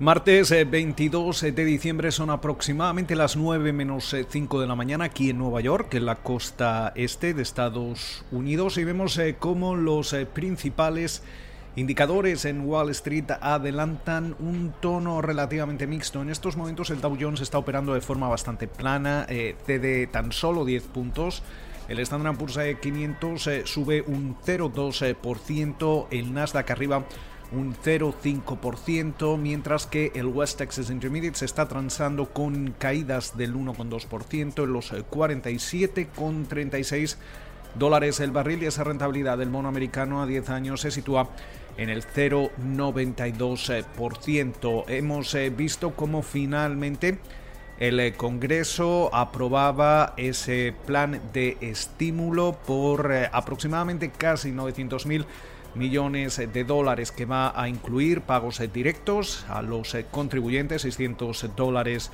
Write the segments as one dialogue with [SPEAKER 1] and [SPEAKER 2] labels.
[SPEAKER 1] Martes 22 eh, eh, de diciembre son aproximadamente las 9 menos 5 de la mañana aquí en Nueva York, en la costa este de Estados Unidos, y vemos cómo los principales indicadores en Wall Street adelantan un tono relativamente mixto. En estos momentos el Dow Jones está operando de forma bastante plana, cede tan solo 10 puntos. El Standard Poor's 500 sube un 0,2%, el Nasdaq arriba un 0,5%, mientras que el West Texas Intermediate se está transando con caídas del 1,2% en los 47,36 dólares el barril y esa rentabilidad del mono americano a 10 años se sitúa en el 0,92%. Hemos eh, visto cómo finalmente el eh, Congreso aprobaba ese plan de estímulo por eh, aproximadamente casi 900 mil millones de dólares que va a incluir pagos directos a los contribuyentes, 600 dólares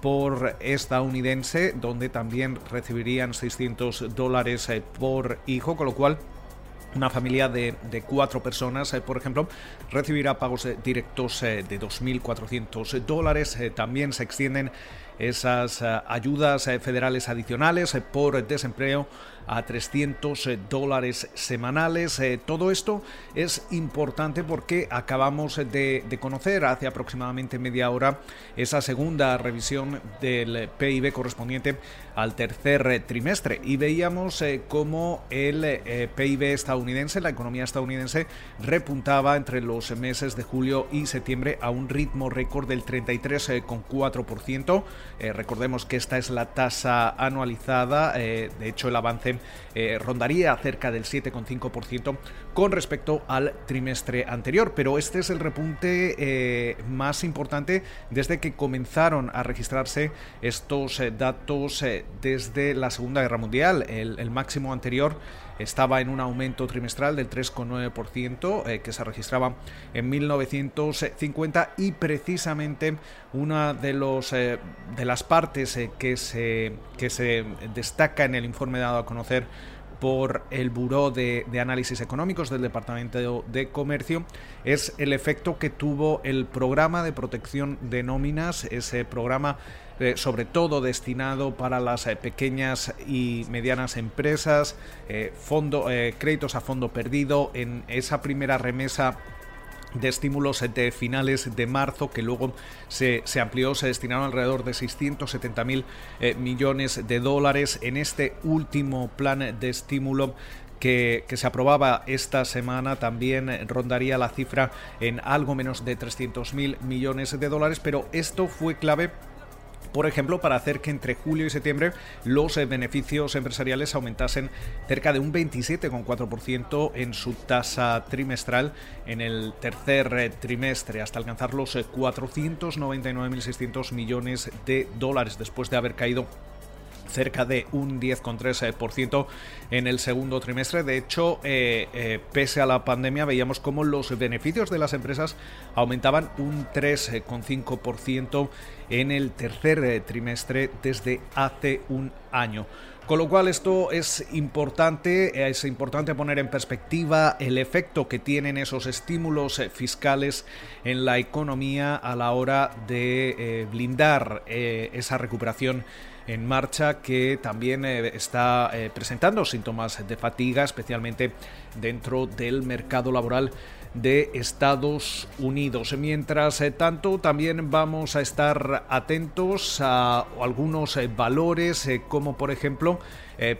[SPEAKER 1] por estadounidense, donde también recibirían 600 dólares por hijo, con lo cual una familia de, cuatro personas, por ejemplo, recibirá pagos directos de 2.400 dólares. También se extienden esas ayudas federales adicionales por desempleo a 300 eh, dólares semanales. Eh, todo esto es importante porque acabamos de, conocer hace aproximadamente media hora esa segunda revisión del PIB correspondiente al tercer eh, trimestre y veíamos cómo el PIB estadounidense, la economía estadounidense, repuntaba entre los meses de julio y septiembre a un ritmo récord del 33,4%. recordemos que esta es la tasa anualizada, de hecho el avance eh, rondaría cerca del 7,5% con respecto al trimestre anterior. Pero este es el repunte eh, más importante desde que comenzaron a registrarse estos eh, datos desde la Segunda Guerra Mundial. El, máximo anterior estaba en un aumento trimestral del 3,9% que se registraba en 1950 y precisamente una de, los, de las partes que, se, que se destaca en el informe dado a conocer por el Buró de, Análisis Económicos del Departamento de Comercio es el efecto que tuvo el programa de protección de nóminas, ese programa eh, sobre todo destinado para las eh, pequeñas y medianas empresas, eh, créditos a fondo perdido, en esa primera remesa de estímulos de finales de marzo que luego se, amplió, se destinaron alrededor de 670 mil millones de dólares en este último plan de estímulo que, que, se aprobaba esta semana. También rondaría la cifra en algo menos de 300 mil millones de dólares, pero esto fue clave por ejemplo, para hacer que entre julio y septiembre los eh, beneficios empresariales aumentasen cerca de un 27,4% en su tasa trimestral en el tercer eh, trimestre, hasta alcanzar los 499.600 eh, millones de dólares después de haber caído cerca de un 10,3% en el segundo trimestre. De hecho, eh, eh, pese a la pandemia, veíamos cómo los beneficios de las empresas aumentaban un 3,5% en el tercer eh, trimestre desde hace un año. Con lo cual esto es importante, es importante poner en perspectiva el efecto que tienen esos estímulos fiscales en la economía a la hora de blindar esa recuperación en marcha que también eh, está eh, presentando síntomas de fatiga, especialmente dentro del mercado laboral de Estados Unidos. Mientras eh, tanto, también vamos a estar atentos a algunos valores, como por ejemplo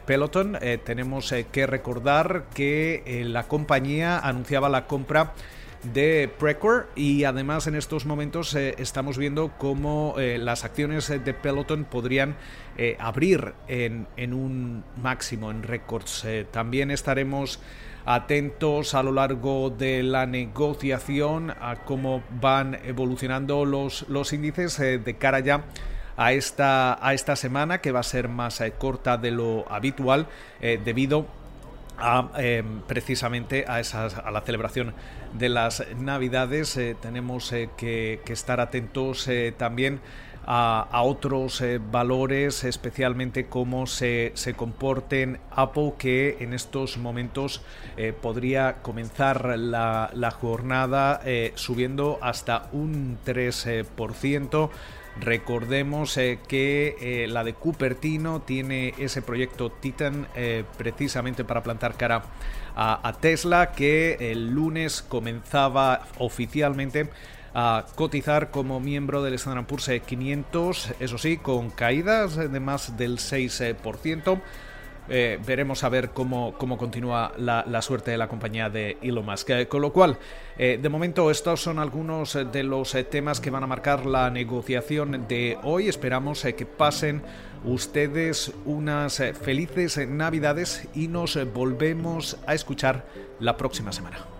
[SPEAKER 1] Peloton. tenemos que recordar que la compañía anunciaba la compra de Precor y además en estos momentos eh, estamos viendo cómo eh, las acciones de Peloton podrían eh, abrir en, un máximo, en récords. también estaremos atentos a lo largo de la negociación a cómo van evolucionando los, los índices de cara ya a esta, a esta semana que va a ser más corta de lo habitual debido Em, precisamente a, esas, a la celebración de las Navidades. Eh, tenemos eh, que, estar atentos eh, también a, otros valores, especialmente cómo se, se, comporten Apple, que en estos momentos podría comenzar la, la jornada subiendo hasta un 3%. Recordemos que la de Cupertino tiene ese proyecto Titan precisamente para plantar cara a, a Tesla, que el lunes comenzaba oficialmente a cotizar como miembro del Standard Poor's 500, eso sí, con caídas de más del 6%. Eh, veremos a ver cómo, cómo continúa la, suerte de la compañía de Elon Musk. Eh, con lo cual, eh, de momento estos son algunos de los temas que van a marcar la negociación de hoy. Esperamos que pasen ustedes unas felices navidades y nos volvemos a escuchar la próxima semana.